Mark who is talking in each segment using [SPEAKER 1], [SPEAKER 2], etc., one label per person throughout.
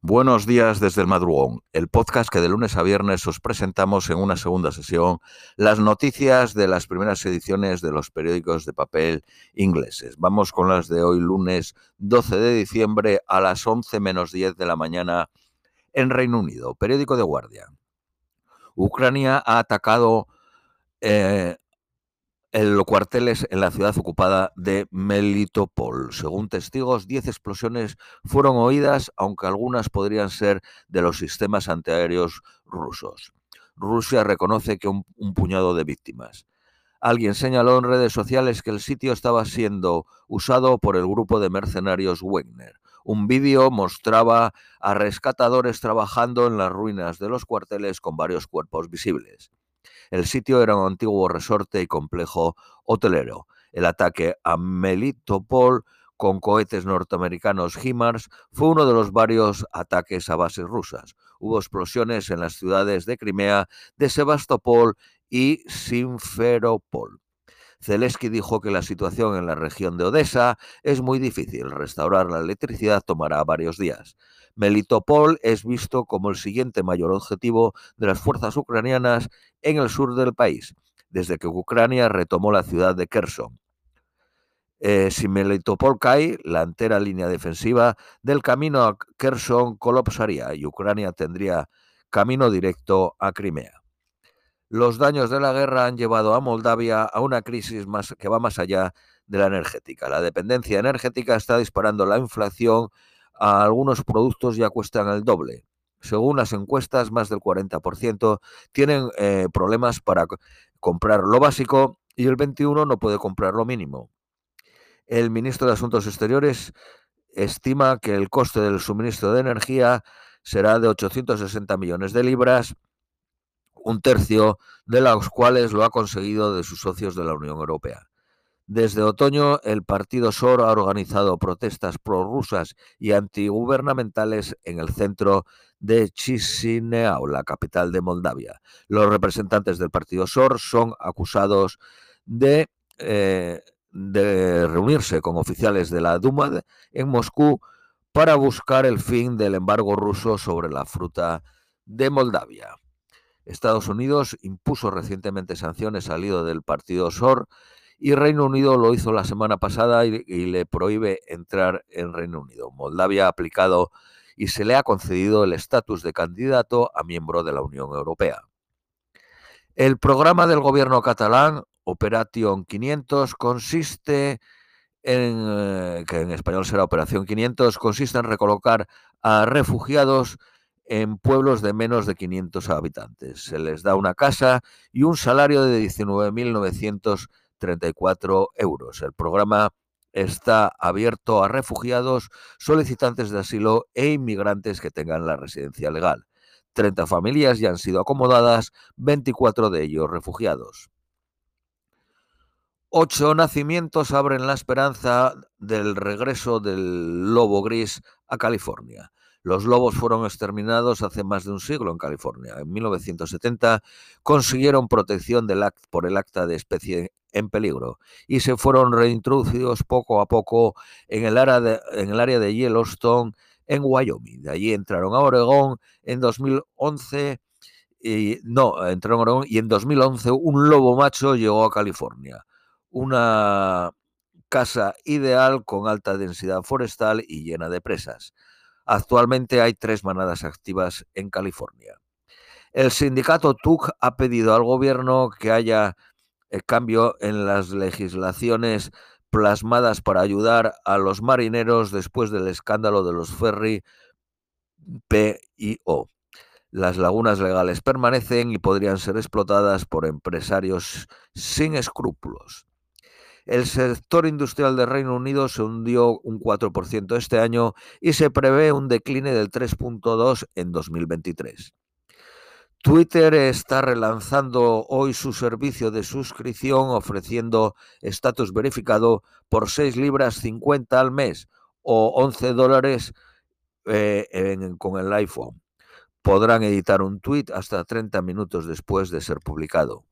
[SPEAKER 1] Buenos días desde el madrugón, el podcast que de lunes a viernes os presentamos en una segunda sesión las noticias de las primeras ediciones de los periódicos de papel ingleses. Vamos con las de hoy lunes 12 de diciembre a las 11 menos 10 de la mañana en Reino Unido. Periódico de Guardia. Ucrania ha atacado eh, los cuarteles en la ciudad ocupada de Melitopol. Según testigos, 10 explosiones fueron oídas, aunque algunas podrían ser de los sistemas antiaéreos rusos. Rusia reconoce que un, un, puñado de víctimas. Alguien señaló en redes sociales que el sitio estaba siendo usado por el grupo de mercenarios Wagner. Un vídeo mostraba a rescatadores trabajando en las ruinas de los cuarteles con varios cuerpos visibles. El sitio era un antiguo resorte y complejo hotelero. El ataque a Melitopol con cohetes norteamericanos HIMARS fue uno de los varios ataques a bases rusas. Hubo explosiones en las ciudades de Crimea, de Sebastopol y Simferopol. Zelensky dijo que la situación en la región de Odessa es muy difícil. Restaurar la electricidad tomará varios días. Melitopol es visto como el siguiente mayor objetivo de las fuerzas ucranianas en el sur del país, desde que Ucrania retomó la ciudad de Kherson. Eh, si Melitopol cae, la entera línea defensiva del camino a Kherson colapsaría y Ucrania tendría camino directo a Crimea. Los daños de la guerra han llevado a Moldavia a una crisis más, que va más allá de la energética. La dependencia energética está disparando la inflación algunos productos ya cuestan el doble. Según las encuestas, más del 40% tienen eh, problemas para comprar lo básico y el 21% no puede comprar lo mínimo. El ministro de Asuntos Exteriores estima que el coste del suministro de energía será de 860 millones de libras, un tercio de los cuales lo ha conseguido de sus socios de la Unión Europea. Desde otoño, el partido SOR ha organizado protestas prorrusas y antigubernamentales en el centro de Chisinau, la capital de Moldavia. Los representantes del partido SOR son acusados de, eh, de reunirse con oficiales de la Duma en Moscú para buscar el fin del embargo ruso sobre la fruta de Moldavia. Estados Unidos impuso recientemente sanciones al líder del partido SOR y Reino Unido lo hizo la semana pasada y, y, le prohíbe entrar en Reino Unido. Moldavia ha aplicado y se le ha concedido el estatus de candidato a miembro de la Unión Europea. El programa del gobierno catalán, Operation 500, consiste en, eh, que en español será Operación 500, consiste en recolocar a refugiados en pueblos de menos de 500 habitantes. Se les da una casa y un salario de 19.900 34 euros. El programa está abierto a refugiados, solicitantes de asilo e inmigrantes que tengan la residencia legal. 30 familias ya han sido acomodadas, 24 de ellos refugiados. Ocho nacimientos abren la esperanza del regreso del lobo gris a California. Los lobos fueron exterminados hace más de un siglo en California. En 1970 consiguieron protección por el acta de especie en peligro y se fueron reintroducidos poco a poco en el área de, en el área de Yellowstone en Wyoming. De allí entraron a Oregón en 2011 y no, entraron a Oregón y en 2011 un lobo macho llegó a California. Una casa ideal con alta densidad forestal y llena de presas. Actualmente hay tres manadas activas en California. El sindicato TUC ha pedido al gobierno que haya el cambio en las legislaciones plasmadas para ayudar a los marineros después del escándalo de los ferry PIO. Las lagunas legales permanecen y podrían ser explotadas por empresarios sin escrúpulos. El sector industrial del Reino Unido se hundió un 4% este año y se prevé un decline del 3.2 en 2023. Twitter está relanzando hoy su servicio de suscripción ofreciendo estatus verificado por 6 libras 50 al mes o 11 dólares eh, con el iPhone. Podrán editar un tweet hasta 30 minutos después de ser publicado.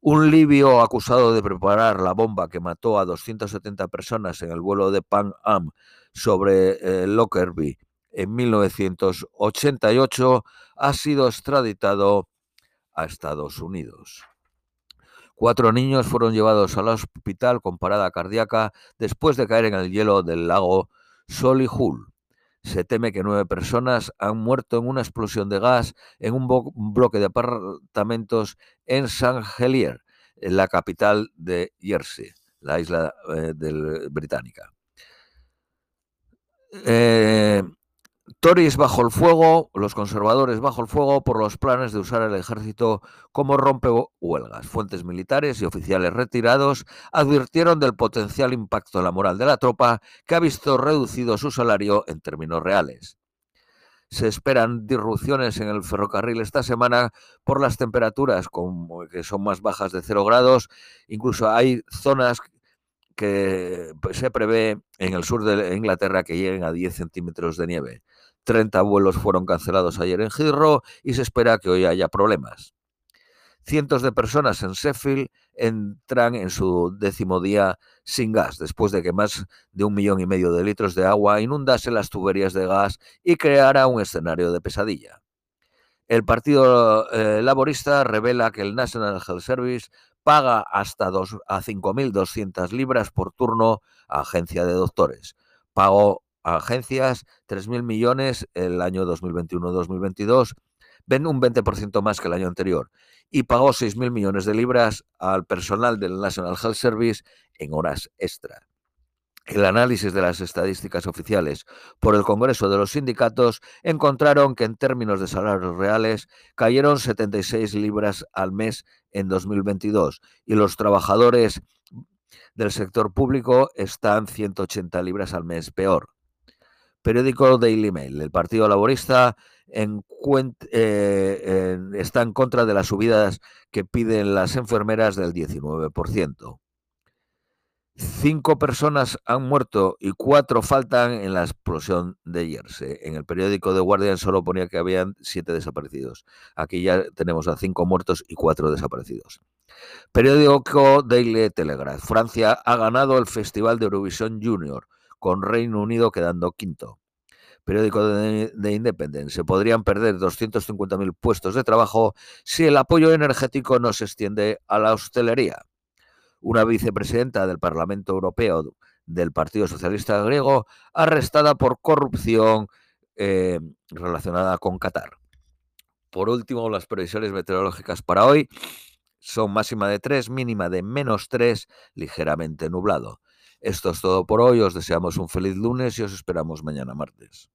[SPEAKER 1] Un libio acusado de preparar la bomba que mató a 270 personas en el vuelo de Pan Am sobre eh, Lockerbie en 1988, ha sido extraditado a Estados Unidos. Cuatro niños fueron llevados al hospital con parada cardíaca después de caer en el hielo del lago Solihull. Se teme que nueve personas han muerto en una explosión de gas en un, bloque de apartamentos en St. Helier, en la capital de Jersey, la isla eh, británica. Eh, Tories bajo el fuego, los conservadores bajo el fuego por los planes de usar el ejército como rompehuelgas. Fuentes militares y oficiales retirados advirtieron del potencial impacto en la moral de la tropa que ha visto reducido su salario en términos reales. Se esperan disrupciones en el ferrocarril esta semana por las temperaturas que son más bajas de 0 grados. Incluso hay zonas que se prevé en el sur de Inglaterra que lleguen a 10 centímetros de nieve. 30 vuelos fueron cancelados ayer en Heathrow y se espera que hoy haya problemas. Cientos de personas en Sheffield entran en su décimo día sin gas, después de que más de un millón y medio de litros de agua inundase las tuberías de gas y creara un escenario de pesadilla. El Partido eh, Laborista revela que el National Health Service paga hasta dos, a 5.200 libras por turno a agencia de doctores. Pago agencias, 3.000 millones el año 2021-2022, ven un 20% más que el año anterior y pagó 6.000 millones de libras al personal del National Health Service en horas extra. El análisis de las estadísticas oficiales por el Congreso de los Sindicatos encontraron que en términos de salarios reales cayeron 76 libras al mes en 2022 y los trabajadores del sector público están 180 libras al mes peor periódico Daily Mail. El Partido Laborista eh, está en contra de las subidas que piden las enfermeras del 19%. Cinco personas han muerto y cuatro faltan en la explosión de Jersey. En el periódico The Guardian solo ponía que habían siete desaparecidos. Aquí ya tenemos a cinco muertos y cuatro desaparecidos. Periódico Daily Telegraph. Francia ha ganado el Festival de Eurovisión Junior con Reino Unido quedando quinto. Periódico de, de Independence. Se podrían perder 250.000 puestos de trabajo si el apoyo energético no se extiende a la hostelería. Una vicepresidenta del Parlamento Europeo del Partido Socialista Griego arrestada por corrupción eh, relacionada con Qatar. Por último, las previsiones meteorológicas para hoy son máxima de 3, mínima de menos 3, ligeramente nublado. Esto es todo por hoy. Os deseamos un feliz lunes y os esperamos mañana martes.